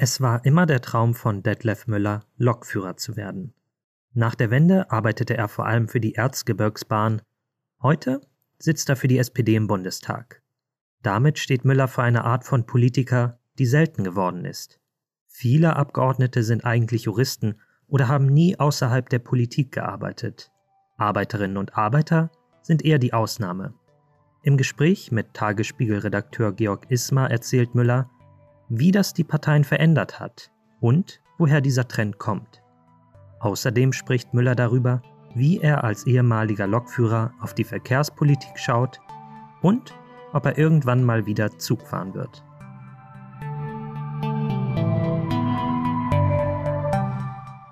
Es war immer der Traum von Detlef Müller, Lokführer zu werden. Nach der Wende arbeitete er vor allem für die Erzgebirgsbahn. Heute sitzt er für die SPD im Bundestag. Damit steht Müller für eine Art von Politiker, die selten geworden ist. Viele Abgeordnete sind eigentlich Juristen oder haben nie außerhalb der Politik gearbeitet. Arbeiterinnen und Arbeiter sind eher die Ausnahme. Im Gespräch mit Tagesspiegel-Redakteur Georg Ismar erzählt Müller, wie das die Parteien verändert hat und woher dieser Trend kommt. Außerdem spricht Müller darüber, wie er als ehemaliger Lokführer auf die Verkehrspolitik schaut und ob er irgendwann mal wieder Zug fahren wird.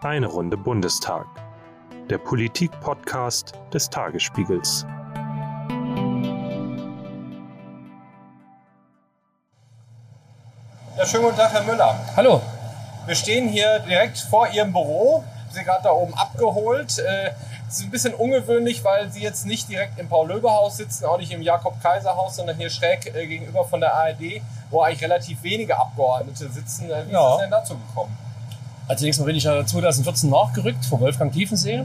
Eine Runde Bundestag. Der Politik-Podcast des Tagesspiegels. Schönen guten Tag, Herr Müller. Hallo. Wir stehen hier direkt vor Ihrem Büro. Sie gerade da oben abgeholt. Äh, es ist ein bisschen ungewöhnlich, weil Sie jetzt nicht direkt im Paul-Löbe-Haus sitzen, auch nicht im Jakob-Kaiser-Haus, sondern hier schräg äh, gegenüber von der ARD, wo eigentlich relativ wenige Abgeordnete sitzen. Äh, wie ja. ist es denn dazu gekommen? Als nächstes Mal bin ich ja 2014 nachgerückt vor Wolfgang Tiefensee.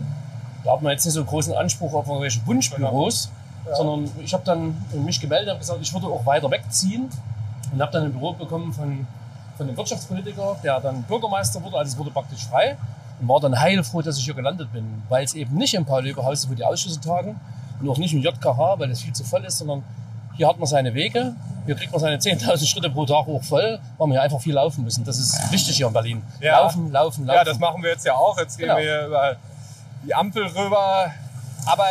Da hat man jetzt nicht so großen Anspruch auf irgendwelche Wunschbüros, ja. sondern ich habe dann mich gemeldet und gesagt, ich würde auch weiter wegziehen und habe dann ein Büro bekommen von, von einem Wirtschaftspolitiker, der dann Bürgermeister wurde, also es wurde praktisch frei und war dann heilfroh, dass ich hier gelandet bin, weil es eben nicht im Paul-Löbe-Haus ist, wo die Ausschüsse tagen und auch nicht im JKH, weil es viel zu voll ist, sondern hier hat man seine Wege, hier kriegt man seine 10.000 Schritte pro Tag hoch voll, weil wir hier einfach viel laufen müssen. Das ist wichtig hier in Berlin. Ja. Laufen, laufen, laufen. Ja, das machen wir jetzt ja auch. Jetzt gehen genau. wir über die Ampel rüber. Aber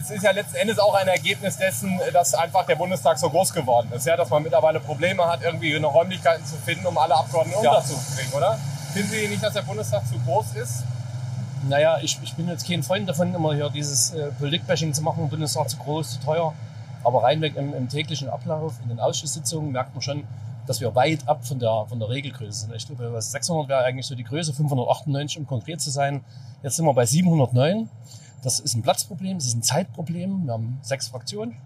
es ist ja letzten Endes auch ein Ergebnis dessen, dass einfach der Bundestag so groß geworden ist. Ja, dass man mittlerweile Probleme hat, irgendwie eine Räumlichkeiten zu finden, um alle Abgeordneten ja. unterzubringen, oder? Finden Sie nicht, dass der Bundestag zu groß ist? Naja, ich, ich bin jetzt kein Freund davon, immer hier dieses äh, Politikbashing zu machen, Bundestag zu groß, zu teuer. Aber reinweg im, im täglichen Ablauf, in den Ausschusssitzungen, merkt man schon, dass wir weit ab von der, von der Regelgröße sind. Ich glaube, 600 wäre eigentlich so die Größe, 598, um konkret zu sein. Jetzt sind wir bei 709. Das ist ein Platzproblem, das ist ein Zeitproblem. Wir haben sechs Fraktionen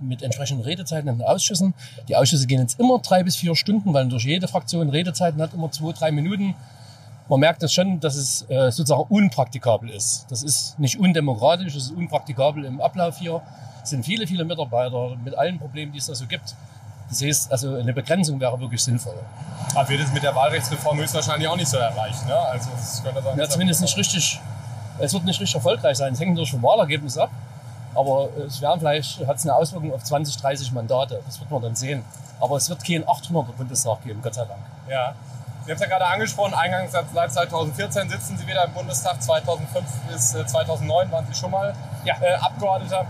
mit entsprechenden Redezeiten in den Ausschüssen. Die Ausschüsse gehen jetzt immer drei bis vier Stunden, weil durch jede Fraktion Redezeiten hat immer zwei, drei Minuten. Man merkt das schon, dass es äh, sozusagen unpraktikabel ist. Das ist nicht undemokratisch, es ist unpraktikabel im Ablauf hier. Es sind viele, viele Mitarbeiter mit allen Problemen, die es da so gibt. Das heißt, also eine Begrenzung wäre wirklich sinnvoll. Aber wird es mit der Wahlrechtsreform höchstwahrscheinlich auch nicht so erreicht, ne? Also es könnte sein, ja, zumindest nicht richtig es wird nicht richtig erfolgreich sein. Es hängt durch vom Wahlergebnis ab. Aber es werden vielleicht, hat es eine Auswirkung auf 20, 30 Mandate. Das wird man dann sehen. Aber es wird keinen 800er Bundestag geben, Gott sei Dank. Ja. Sie haben es ja gerade angesprochen, eingangs seit 2014 sitzen Sie wieder im Bundestag. 2005 bis 2009 äh, waren Sie schon mal ja. äh, Abgeordneter.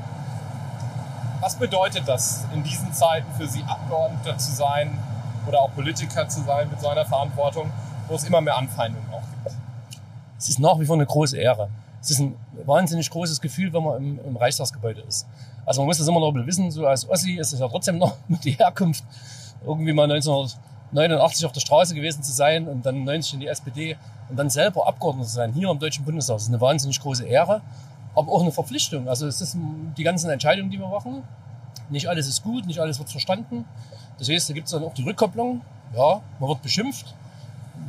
Was bedeutet das in diesen Zeiten für Sie, Abgeordneter zu sein oder auch Politiker zu sein mit so einer Verantwortung, wo es immer mehr Anfeindungen auch gibt? Es ist nach wie vor eine große Ehre es ist ein wahnsinnig großes Gefühl, wenn man im, im Reichstagsgebäude ist. Also man muss das immer noch ein bisschen wissen, so als Ossi ist es ja trotzdem noch die Herkunft, irgendwie mal 1989 auf der Straße gewesen zu sein und dann 90 in die SPD und dann selber Abgeordneter zu sein, hier im Deutschen Bundestag. Das ist eine wahnsinnig große Ehre, aber auch eine Verpflichtung. Also es ist die ganzen Entscheidungen, die wir machen. Nicht alles ist gut, nicht alles wird verstanden. Das heißt, da gibt es dann auch die Rückkopplung. Ja, man wird beschimpft,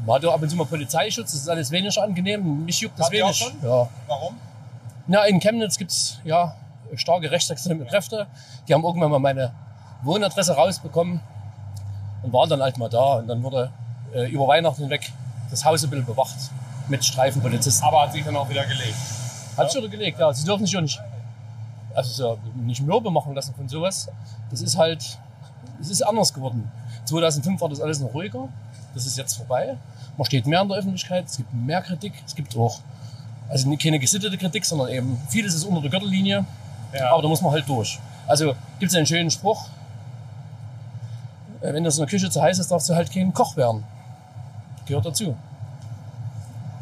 hat ja ab und zu mal Polizeischutz, das ist alles weniger angenehm. Mich juckt das hat wenig. Ja. Warum? Na, in Chemnitz gibt's ja starke rechtsextreme Kräfte. Die haben irgendwann mal meine Wohnadresse rausbekommen und waren dann halt mal da. Und dann wurde äh, über Weihnachten hinweg das Haus ein bisschen bewacht mit Streifenpolizisten. Aber hat sich dann auch wieder gelegt? Hat sich wieder gelegt, ja. Sie dürfen sich ja nicht, also so, nicht mürbe machen lassen von sowas. Das ist halt, es ist anders geworden. 2005 war das alles noch ruhiger. Das ist jetzt vorbei. Man steht mehr in der Öffentlichkeit, es gibt mehr Kritik, es gibt auch, also keine gesittete Kritik, sondern eben vieles ist unter der Gürtellinie, ja. aber da muss man halt durch. Also gibt es einen schönen Spruch, äh, wenn das in der Küche zu heiß ist, darfst du halt kein Koch werden. Gehört dazu.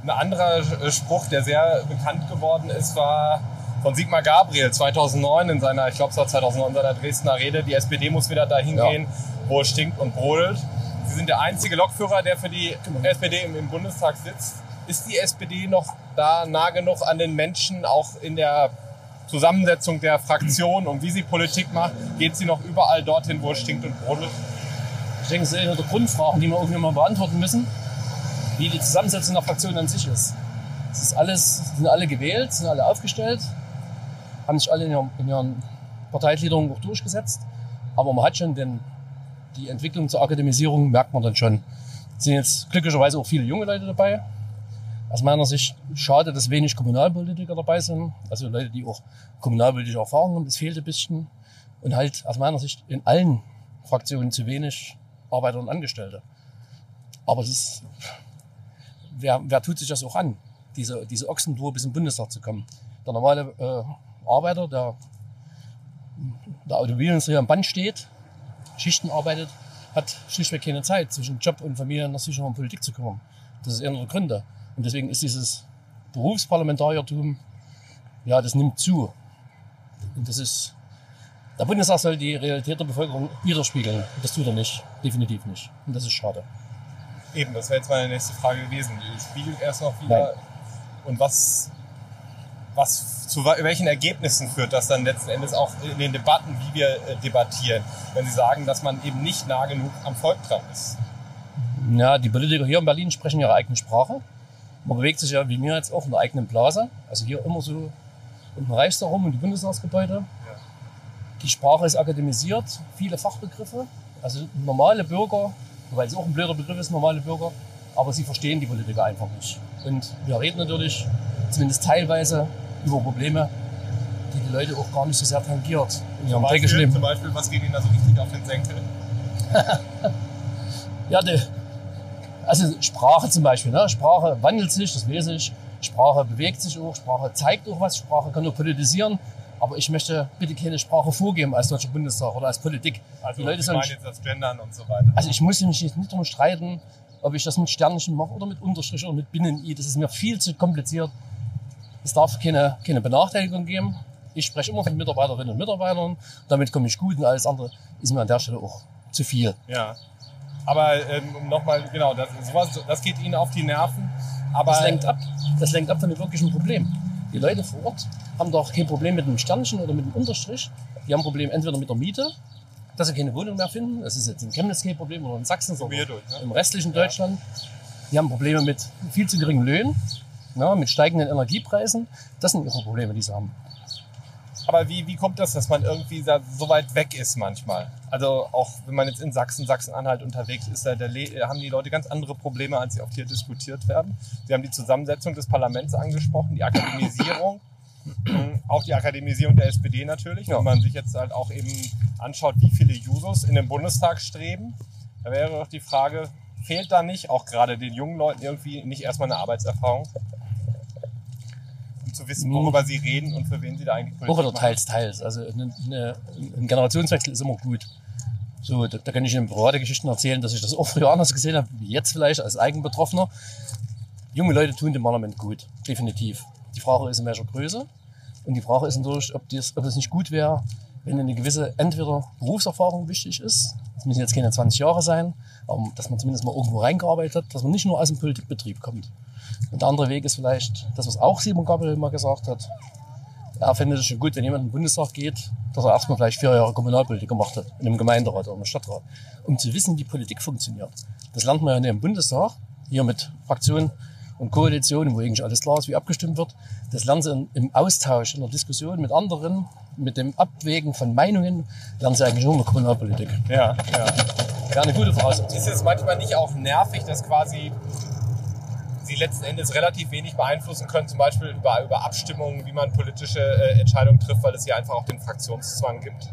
Ein anderer Spruch, der sehr bekannt geworden ist, war von Sigmar Gabriel 2009 in seiner, ich glaube es war 2009 in seiner Dresdner Rede, die SPD muss wieder dahin ja. gehen, wo es stinkt und brodelt. Sie sind der einzige Lokführer, der für die SPD im, Bundestag sitzt. Ist die SPD noch da nah genug an den Menschen, auch in der Zusammensetzung der Fraktion und wie sie Politik macht? Geht sie noch überall dorthin, wo es stinkt und brodelt? Ich denke, das ist eine der Grundfragen, die wir irgendwie mal beantworten müssen, wie die Zusammensetzung der Fraktion an sich ist. Es ist alles, sind alle gewählt, sind alle aufgestellt, haben sich alle in ihren, in ihren Parteigliederungen auch durchgesetzt. Aber man hat schon den, die Entwicklung zur Akademisierung, merkt man dann schon. Es sind jetzt glücklicherweise auch viele junge Leute dabei. Aus meiner Sicht schade, dass wenig Kommunalpolitiker dabei sind. Also Leute, die auch kommunalpolitische Erfahrung haben, das fehlt ein bisschen. Und halt aus meiner Sicht in allen Fraktionen zu wenig Arbeiter und Angestellte. Aber es ist, wer, wer tut sich das auch an, diese, diese Ochsentour bis den Bundestag zu kommen? Der normale äh, Arbeiter, der der Automobilindustrie am Band steht, Schichten arbeitet, hat schlichtweg keine Zeit, zwischen Job und Familie nach Sicherung und Politik zu kümmern. Das ist einer der Gründe. Und deswegen ist dieses Berufsparlamentariertum, ja, das nimmt zu. Und das ist, der Bundestag soll die Realität der Bevölkerung widerspiegeln. Das tut er nicht. Definitiv nicht. Und das ist schade. Eben, das wäre jetzt meine nächste Frage gewesen. Spiegelt erst noch wieder. Nein. Und was, was, zu welchen Ergebnissen führt das dann letzten Endes auch in den Debatten, wie wir äh, debattieren, wenn Sie sagen, dass man eben nicht nah genug am Volk dran ist? Ja, die Politiker hier in Berlin sprechen ihre eigene Sprache. Man bewegt sich ja wie mir jetzt auch in der eigenen Blase. Also hier immer so um den Reichstag rum und die Bundestagsgebäude. Die Sprache ist akademisiert, viele Fachbegriffe. Also normale Bürger, wobei es auch ein blöder Begriff ist, normale Bürger, aber sie verstehen die Politiker einfach nicht. Und wir reden natürlich zumindest teilweise über Probleme, die die Leute auch gar nicht so sehr tangiert in ihrem täglichen Leben. zum Beispiel, was geht Ihnen da so richtig auf den Senkel? Ja, die, also Sprache zum Beispiel. Ne? Sprache wandelt sich, das weiß ich. Sprache bewegt sich auch, Sprache zeigt auch was, Sprache kann nur politisieren. Aber ich möchte bitte keine Sprache vorgeben als Deutscher Bundestag oder als Politik. Also, die Leute sollen, jetzt das Gendern und so weiter. also ich muss mich jetzt nicht darum streiten, ob ich das mit Sternchen mache oder mit Unterstrich oder mit Binnen-I. Das ist mir viel zu kompliziert. Es darf keine, keine Benachteiligung geben. Ich spreche immer von Mitarbeiterinnen und Mitarbeitern. Damit komme ich gut und alles andere ist mir an der Stelle auch zu viel. Ja. Aber ähm, nochmal, genau, das, sowas, das geht Ihnen auf die Nerven. Aber Das lenkt ab. Das lenkt ab von dem wirklichen Problem. Die Leute vor Ort haben doch kein Problem mit einem Sternchen oder mit einem Unterstrich. Die haben ein Problem entweder mit der Miete, dass sie keine Wohnung mehr finden. Das ist jetzt in Chemnitz kein Problem oder in Sachsen, So sondern durch, ne? im restlichen Deutschland. Die haben Probleme mit viel zu geringen Löhnen, ja, mit steigenden Energiepreisen. Das sind ihre Probleme, die sie haben. Aber wie, wie kommt das, dass man irgendwie da so weit weg ist manchmal? Also auch wenn man jetzt in Sachsen, Sachsen-Anhalt unterwegs ist, da Le- haben die Leute ganz andere Probleme, als sie oft hier diskutiert werden. Sie haben die Zusammensetzung des Parlaments angesprochen, die Akademisierung, auch die Akademisierung der SPD natürlich. Ja. Wenn man sich jetzt halt auch eben anschaut, wie viele Jusos in den Bundestag streben, da wäre doch die Frage, fehlt da nicht auch gerade den jungen Leuten irgendwie nicht erstmal eine Arbeitserfahrung? Um zu wissen, worüber sie reden und für wen sie da eigentlich Auch oder machen. teils, teils. Also eine, eine, ein Generationswechsel ist immer gut. So, da, da kann ich Ihnen private Geschichten erzählen, dass ich das auch früher anders gesehen habe, wie jetzt vielleicht als Eigenbetroffener. Junge Leute tun dem Parlament gut, definitiv. Die Frage ist in welcher Größe. Und die Frage ist natürlich, ob, das, ob das nicht gut wäre, wenn eine gewisse entweder Berufserfahrung wichtig ist, das müssen jetzt keine 20 Jahre sein, aber dass man zumindest mal irgendwo reingearbeitet hat, dass man nicht nur aus dem Politikbetrieb kommt. Und der andere Weg ist vielleicht, das was auch Simon Gabriel mal gesagt hat, er findet es schon gut, wenn jemand in den Bundestag geht, dass er erstmal vielleicht vier Jahre Kommunalpolitik gemacht hat, in einem Gemeinderat oder einem Stadtrat, um zu wissen, wie Politik funktioniert. Das lernt man ja nicht im Bundestag, hier mit Fraktionen und Koalitionen, wo eigentlich alles klar ist, wie abgestimmt wird. Das lernen sie im Austausch, in der Diskussion mit anderen, mit dem Abwägen von Meinungen, lernen sie eigentlich nur in der Kommunalpolitik. Ja, ja. Wäre eine gute Voraussetzung. Ist es manchmal nicht auch nervig, dass quasi sie letzten Endes relativ wenig beeinflussen können, zum Beispiel über, über Abstimmungen, wie man politische äh, Entscheidungen trifft, weil es hier einfach auch den Fraktionszwang gibt?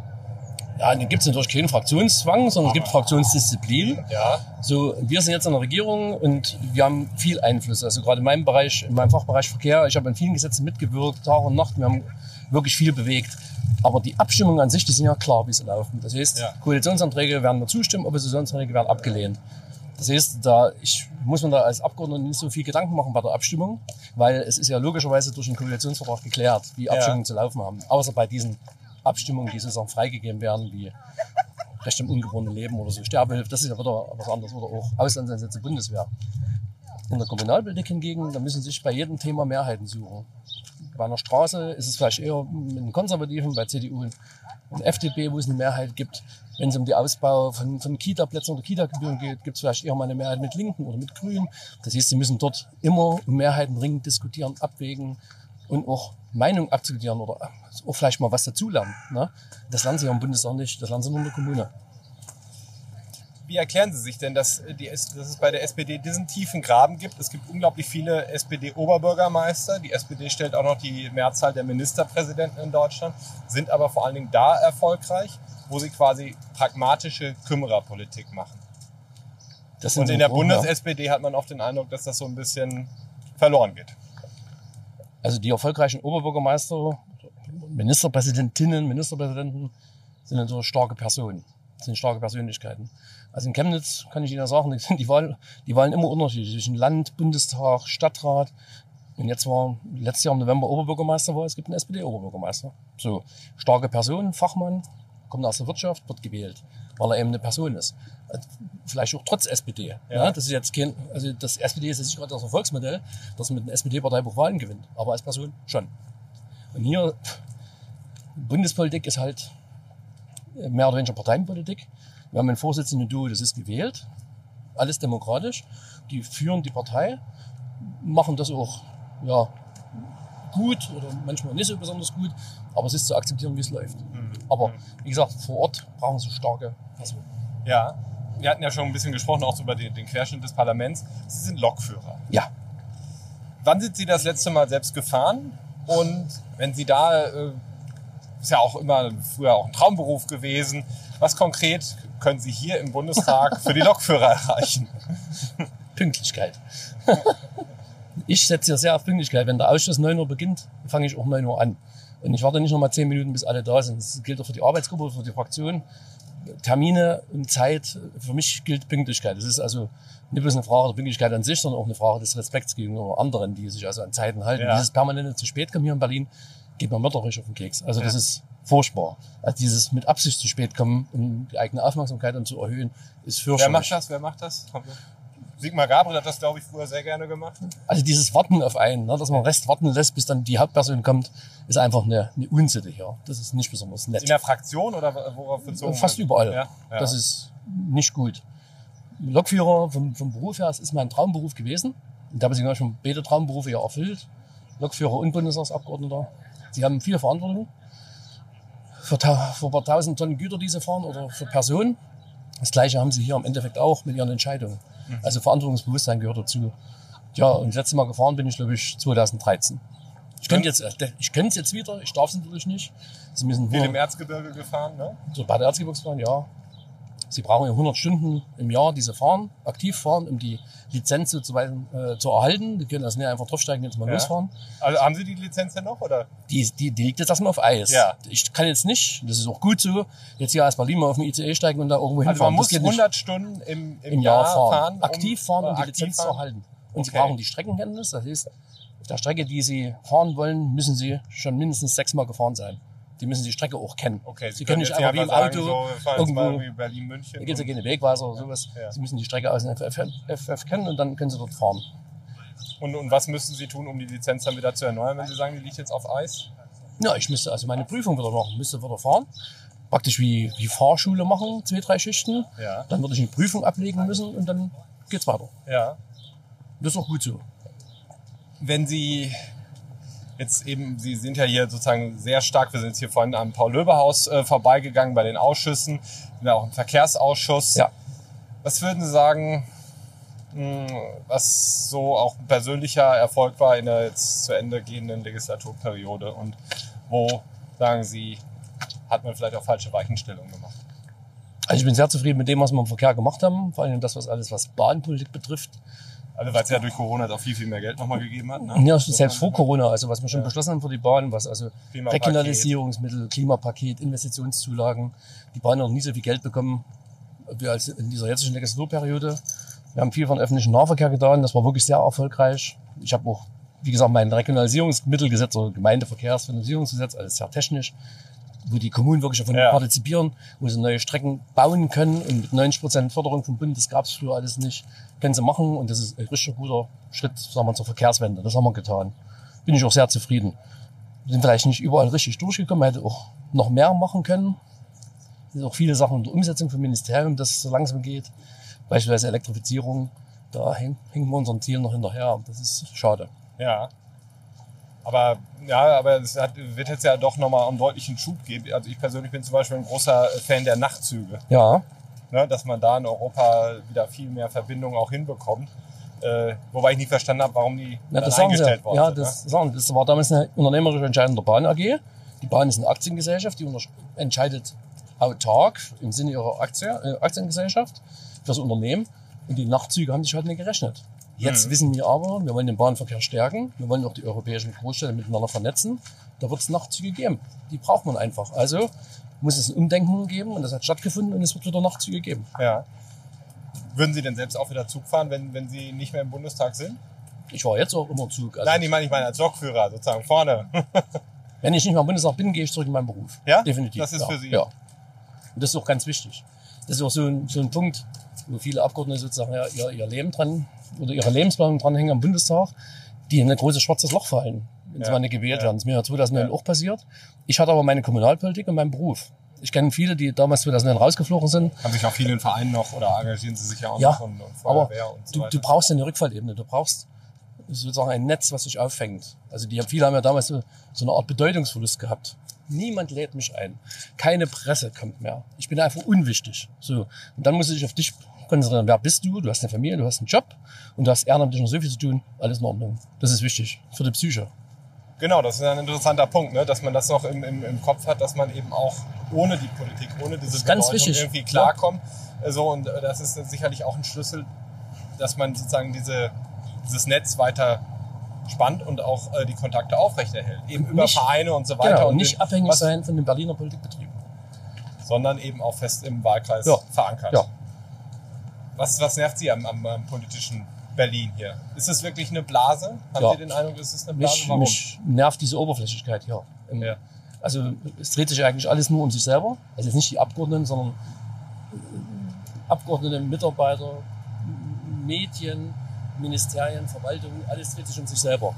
Ja, dann gibt es natürlich keinen Fraktionszwang, sondern es gibt Fraktionsdisziplin. Ja, So, wir sind jetzt in der Regierung und wir haben viel Einfluss. Also gerade in meinem Bereich, in meinem Fachbereich Verkehr, ich habe an vielen Gesetzen mitgewirkt, Tag und Nacht. Wir haben wirklich viel bewegt. Aber die Abstimmungen an sich, die sind ja klar, wie sie laufen. Das heißt, Ja. Koalitionsanträge werden wir zustimmen, Oppositionsanträge werden abgelehnt. Das heißt, da ich, muss man da als Abgeordneter nicht so viel Gedanken machen bei der Abstimmung, weil es ist ja logischerweise durch den Koalitionsvertrag geklärt, wie Abstimmungen zu laufen haben. Außer bei diesen Abstimmungen, die sozusagen freigegeben werden, wie Recht am ungeborenen Leben oder so, Sterbehilfe, das ist ja wieder was anderes, oder auch Auslandseinsätze Bundeswehr. In der Kommunalpolitik hingegen, da müssen sich bei jedem Thema Mehrheiten suchen. Bei einer Straße ist es vielleicht eher mit den Konservativen, bei CDU eine FDP, wo es eine Mehrheit gibt. Wenn es um den Ausbau von, von Kita-Plätzen oder Kita-Gebühren geht, gibt es vielleicht eher mal eine Mehrheit mit Linken oder mit Grünen. Das heißt, sie müssen dort immer Mehrheiten ringen, diskutieren, abwägen und auch Meinung akzeptieren oder auch vielleicht mal was dazulernen. Ne? Das lernen sie ja im Bundestag nicht, das lernen sie nur in der Kommune. Wie erklären Sie sich denn, dass, die, dass es bei der SPD diesen tiefen Graben gibt? Es gibt unglaublich viele SPD-Oberbürgermeister. Die SPD stellt auch noch die Mehrzahl der Ministerpräsidenten in Deutschland, sind aber vor allen Dingen da erfolgreich, wo sie quasi pragmatische Kümmererpolitik machen. Und in der Bundes-SPD hat man oft den Eindruck, dass das so ein bisschen verloren geht. Also die erfolgreichen Oberbürgermeister, Ministerpräsidentinnen, Ministerpräsidenten sind natürlich starke Personen, sind starke Persönlichkeiten. Also in Chemnitz kann ich Ihnen sagen, die Wahlen, die Wahlen immer unterschiedlich zwischen Land, Bundestag, Stadtrat. Und jetzt war letztes Jahr im November Oberbürgermeister war, es gibt einen SPD-Oberbürgermeister. So, starke Person, Fachmann, kommt aus der Wirtschaft, wird gewählt, weil er eben eine Person ist. Vielleicht auch trotz SPD. Ja. ja das ist jetzt kein, also das SPD ist jetzt nicht gerade das Erfolgsmodell, dass man mit einem SPD-Parteibuch Wahlen gewinnt, aber als Person schon. Und hier, Bundespolitik ist halt mehr oder weniger Parteienpolitik. Wir haben einen Vorsitzenden Duo, das ist gewählt, alles demokratisch. Die führen die Partei, machen das auch ja, gut oder manchmal nicht so besonders gut, aber es ist zu akzeptieren, wie es läuft. Mhm. Aber wie gesagt, vor Ort brauchen sie starke Personen. Ja, wir hatten ja schon ein bisschen gesprochen, auch über den, den Querschnitt des Parlaments. Sie sind Lokführer. Ja. Wann sind Sie das letzte Mal selbst gefahren? Und wenn Sie da, äh, ist ja auch immer früher auch ein Traumberuf gewesen, was konkret können Sie hier im Bundestag für die Lokführer erreichen? Pünktlichkeit. ich setze ja sehr auf Pünktlichkeit. Wenn der Ausschuss 9 Uhr beginnt, fange ich auch 9 Uhr an. Und ich warte nicht noch mal 10 Minuten, bis alle da sind. Das gilt auch für die Arbeitsgruppe, für die Fraktion. Termine und Zeit, für mich gilt Pünktlichkeit. Das ist also nicht bloß eine Frage der Pünktlichkeit an sich, sondern auch eine Frage des Respekts gegenüber anderen, die sich also an Zeiten halten. Ja. Dieses permanente zu spät kommen hier in Berlin geht mir mörderisch auf den Keks. Also das ist furchtbar. Also dieses mit Absicht zu spät kommen, um die eigene Aufmerksamkeit dann zu erhöhen, ist fürchterlich. Wer macht das? Wer macht das? Sigmar Gabriel hat das, glaube ich, früher sehr gerne gemacht. Also dieses Warten auf einen, ne, dass man Rest warten lässt, bis dann die Hauptperson kommt, ist einfach eine, eine Unsitte hier. Das ist nicht besonders nett. In der Fraktion oder worauf bezogen? Fast überall. Ja, ja. Das ist nicht gut. Lokführer vom, vom Beruf her, es ist mein Traumberuf gewesen. Und da habe ich schon beide Traumberufe ja erfüllt. Lokführer und Bundestagsabgeordneter. Sie haben viel Verantwortung für, für ein paar tausend Tonnen Güter, die sie fahren oder für Personen. Das Gleiche haben sie hier im Endeffekt auch mit ihren Entscheidungen. Mhm. Also Verantwortungsbewusstsein gehört dazu. Ja, und das letzte Mal gefahren bin ich, glaube ich, 2013. Ich könnte jetzt, äh, ich könnte es jetzt wieder, ich darf es natürlich nicht. Sie müssen Viel im Erzgebirge gefahren, ne? So bei der Erzgebirgsbahn, ja. Sie brauchen ja 100 Stunden im Jahr, diese fahren, aktiv fahren, um die Lizenz sozusagen äh, zu erhalten. Die können also nicht einfach draufsteigen und jetzt mal ja. losfahren. Also haben Sie die Lizenz denn noch, oder? Die, die, die liegt jetzt erstmal auf Eis. Ja. Ich kann jetzt nicht, das ist auch gut so, jetzt hier aus Berlin mal auf dem ICE steigen und da irgendwo also hinfahren. Also man muss 100 Stunden im, im, im Jahr, Jahr, fahren. fahren aktiv fahren, um, um die Lizenz fahren. zu erhalten. Und okay. Sie brauchen die Streckenkenntnis, das heißt, auf der Strecke, die Sie fahren wollen, müssen Sie schon mindestens sechsmal gefahren sein die müssen die Strecke auch kennen. Okay, Sie, Sie können nicht einfach wie im Auto so, irgendwo, Berlin, München. Da gibt es ja keine Wegweiser oder sowas. Ja. Sie müssen die Strecke aus dem FF, FF kennen und dann können Sie dort fahren. Und, und was müssten Sie tun, um die Lizenz dann wieder zu erneuern, wenn Sie sagen, die liegt jetzt auf Eis? Ja, ich müsste also meine Prüfung wieder machen, müsste wieder fahren. Praktisch wie, wie Fahrschule machen, zwei, drei Schichten. Ja. Dann würde ich eine Prüfung ablegen müssen und dann geht's weiter. Ja. Das ist auch gut so. Wenn Sie jetzt eben, Sie sind ja hier sozusagen sehr stark, wir sind jetzt hier vorhin am Paul-Löbe-Haus äh, vorbeigegangen bei den Ausschüssen, sind auch im Verkehrsausschuss. Ja. Was würden Sie sagen, mh, hm, was so auch ein persönlicher Erfolg war in der jetzt zu Ende gehenden Legislaturperiode und wo, sagen Sie, hat man vielleicht auch falsche Weichenstellungen gemacht? Also ich bin sehr zufrieden mit dem, was wir im Verkehr gemacht haben, vor allem das, was alles, was Bahnpolitik betrifft. Also weil es ja durch Corona auch viel, viel mehr Geld nochmal gegeben hat. Ne? Ja, selbst vor Corona, also was wir schon ja. beschlossen haben für die Bahn, was also Regionalisierungsmittel, Klimapaket, Investitionszulagen. Die Bahn hat noch nie so viel Geld bekommen wie als in dieser jetzigen Legislaturperiode. Wir haben viel von öffentlichen Nahverkehr getan, das war wirklich sehr erfolgreich. Ich habe auch, wie gesagt, mein Regionalisierungsmittelgesetz oder Gemeindeverkehrsfinanzierungsgesetz, alles sehr technisch wo die Kommunen wirklich davon ja. partizipieren, wo sie neue Strecken bauen können und mit 90 Prozent Förderung vom Bund, das gab es früher alles nicht, können sie machen und das ist ein richtig guter Schritt, sagen wir, zur Verkehrswende. Das haben wir getan. Bin ich auch sehr zufrieden. sind vielleicht nicht überall richtig durchgekommen, man hätte auch noch mehr machen können. Es sind auch viele Sachen in der Umsetzung vom Ministerium, das so langsam geht. Beispielsweise Elektrifizierung, da hängen wir unseren Zielen noch hinterher. Das ist schade. Ja. Aber ja, aber es hat, wird jetzt ja doch nochmal einen deutlichen Schub geben. Also ich persönlich bin zum Beispiel ein großer Fan der Nachtzüge. Ja, Ne, dass man da in Europa wieder viel mehr Verbindungen auch hinbekommt. Äh, wobei ich nicht verstanden habe, warum die Ja, das eingestellt worden Ja, sind. das, sagen, das war damals eine unternehmerische Entscheidung der Bahn AG. Die Bahn ist eine Aktiengesellschaft, die entscheidet autark im Sinne ihrer Aktie, äh, Aktiengesellschaft fürs Unternehmen. Und die Nachtzüge haben sich halt nicht gerechnet. Jetzt Mhm. wissen wir aber, wir wollen den Bahnverkehr stärken, wir wollen auch die europäischen Großstädte miteinander vernetzen. Da wird es Nachtzüge geben. Die braucht man einfach. Also muss es ein Umdenken geben und das hat stattgefunden und es wird wieder Nachtzüge geben. Ja. Würden Sie denn selbst auch wieder Zug fahren, wenn, wenn Sie nicht mehr im Bundestag sind? Ich war jetzt auch immer Zug. Also, Nein, ich meine, ich meine als Lokführer sozusagen vorne. Wenn ich nicht mehr im Bundestag bin, gehe ich zurück in meinen Beruf. Ja? Definitiv. Das ist ja. für Sie- Ja. Und das ist auch ganz wichtig. Das ist auch so ein, so ein Punkt, wo viele Abgeordnete sozusagen ja, ihr, ihr Leben dran oder ihre Lebensplanung dranhängen am Bundestag, die in ein großes schwarzes Loch fallen, wenn sie Ja. mal nicht gewählt werden. Das ist mir ja 2009 Ja. auch passiert. Ich hatte aber meine Kommunalpolitik und meinen Beruf. Ich kenne viele, die damals 2009 rausgeflogen sind. Haben sich auch viele in Vereinen noch oder engagieren Sie sich ja auch Ja, noch und, und Aber Feuerwehr und so du, weiter. du brauchst eine Rückfallebene. Du brauchst sozusagen ein Netz, was dich auffängt. Also die haben, viele haben ja damals so, so eine Art Bedeutungsverlust gehabt. Niemand lädt mich ein. Keine Presse kommt mehr. Ich bin einfach unwichtig. So. Und dann musst du dich auf dich konzentrieren. Wer bist du? Du hast eine Familie, du hast einen Job und du hast ehrenamtlich noch so viel zu tun. Alles in Ordnung. Das ist wichtig für die Psyche. Genau, das ist ein interessanter Punkt, ne? dass man das noch im, im, im Kopf hat, dass man eben auch ohne die Politik, ohne diese ganz wichtig. irgendwie klarkommt. So, und äh, das ist sicherlich auch ein Schlüssel, dass man sozusagen diese, dieses Netz weiter spannt und auch äh, die Kontakte aufrechterhält. Eben über Nicht- Vereine und so weiter. Genau. und Und nicht den- abhängig was, sein von den Berliner Politikbetrieben. Sondern eben auch fest im Wahlkreis Ja. verankert. Ja. Was, was nervt Sie am, am, am politischen Berlin hier? Ist es wirklich eine Blase? Haben Ja. Sie den Eindruck, ist es eine Blase? Mich, Warum? mich nervt diese Oberflächlichkeit hier. Ja. Also es dreht sich eigentlich alles nur um sich selber. Also jetzt nicht die Abgeordneten, sondern äh, Abgeordnete, Mitarbeiter, Medien, Ministerien, Verwaltungen, alles dreht sich um sich selber.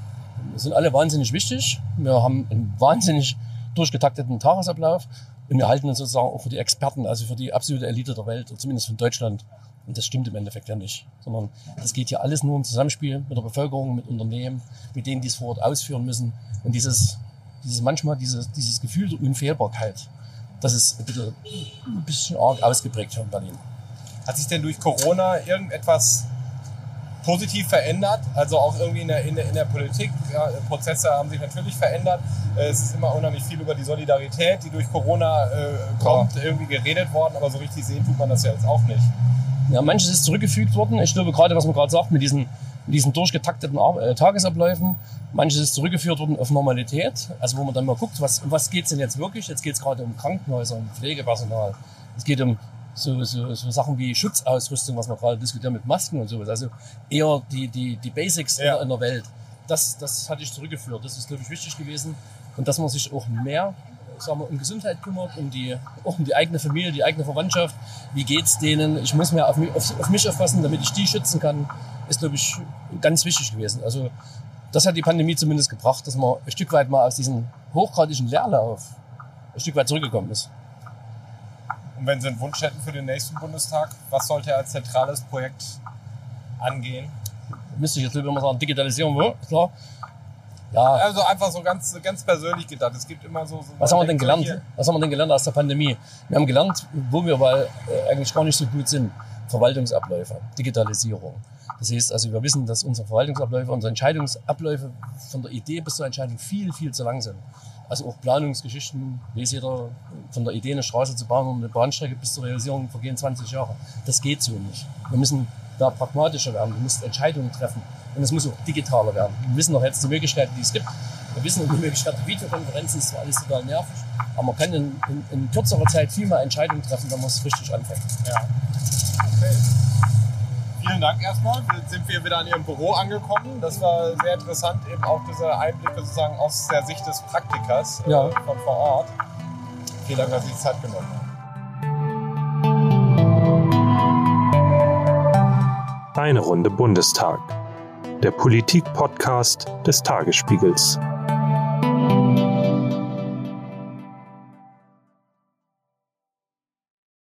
Wir sind alle wahnsinnig wichtig. Wir haben einen wahnsinnig durchgetakteten Tagesablauf und wir halten uns sozusagen auch für die Experten, also für die absolute Elite der Welt, oder zumindest von Deutschland. Und das stimmt im Endeffekt ja nicht, sondern das geht hier alles nur im Zusammenspiel mit der Bevölkerung, mit Unternehmen, mit denen, die es vor Ort ausführen müssen. Und dieses, dieses manchmal dieses, dieses Gefühl der Unfehlbarkeit, das ist ein bisschen, ein bisschen arg ausgeprägt hier in Berlin. Hat sich denn durch Corona irgendetwas positiv verändert? Also auch irgendwie in der, in der, in der Politik. Ja, Prozesse haben sich natürlich verändert. Äh, Es ist immer unheimlich viel über die Solidarität, die durch Corona äh, kommt, irgendwie geredet worden, aber so richtig sehen tut man das ja jetzt auch nicht. Ja, manches ist zurückgefügt worden. Ich glaube, gerade was man gerade sagt, mit diesen, mit diesen durchgetakteten äh, Tagesabläufen, manches ist zurückgeführt worden auf Normalität. Also wo man dann mal guckt, was, um was geht's denn jetzt wirklich? Jetzt geht's gerade um Krankenhäuser, um Pflegepersonal. Es geht um so, so, so Sachen wie Schutzausrüstung, was wir gerade diskutieren mit Masken und sowas. Also eher die, die, die Basics Ja. in, der, Welt. Das, das hatte ich zurückgeführt. Das ist, glaube ich, wichtig gewesen. Und dass man sich auch mehr sagen wir, um Gesundheit kümmert, um die, auch um die eigene Familie, die eigene Verwandtschaft. Wie geht's denen? Ich muss mehr auf mich, auf, auf mich aufpassen, damit ich die schützen kann. Ist, glaube ich, ganz wichtig gewesen. Also, das hat die Pandemie zumindest gebracht, dass man ein Stück weit mal aus diesem hochgradigen Leerlauf ein Stück weit zurückgekommen ist. Und wenn Sie einen Wunsch hätten für den nächsten Bundestag, was sollte er als zentrales Projekt angehen? Müsste ich jetzt mal sagen, Digitalisierung? Klar. Ja, Also einfach so ganz, ganz persönlich gedacht. Es gibt immer so. so was haben wir denn gelernt? hier- Was haben wir denn gelernt aus der Pandemie? Wir haben gelernt, wo wir weil, äh, eigentlich gar nicht so gut sind. Verwaltungsabläufe, Digitalisierung. Das heißt also, wir wissen, dass unsere Verwaltungsabläufe, unsere Entscheidungsabläufe von der Idee bis zur Entscheidung viel, viel zu lang sind. Also auch Planungsgeschichten, weiß jeder, von der Idee eine Straße zu bauen oder eine Bahnstrecke bis zur Realisierung vergehen 20 Jahre. Das geht so nicht. Wir müssen da pragmatischer werden. Wir müssen Entscheidungen treffen. Und es muss auch digitaler werden. Wir wissen doch jetzt die Möglichkeiten, die es gibt. Wir wissen um die Möglichkeit Videokonferenzen, ist zwar alles total nervig, aber man kann in, in, in kürzerer Zeit viel mehr Entscheidungen treffen, wenn man es richtig anfängt. Ja. Okay. Vielen Dank erstmal. Jetzt sind wir wieder an Ihrem Büro angekommen. Das war sehr interessant, eben auch diese Einblicke sozusagen aus der Sicht des Praktikers äh, Ja. von vor Ort. Vielen Dank, dass Sie die Zeit genommen haben. Eine Runde Bundestag. Der Politik-Podcast des Tagesspiegels.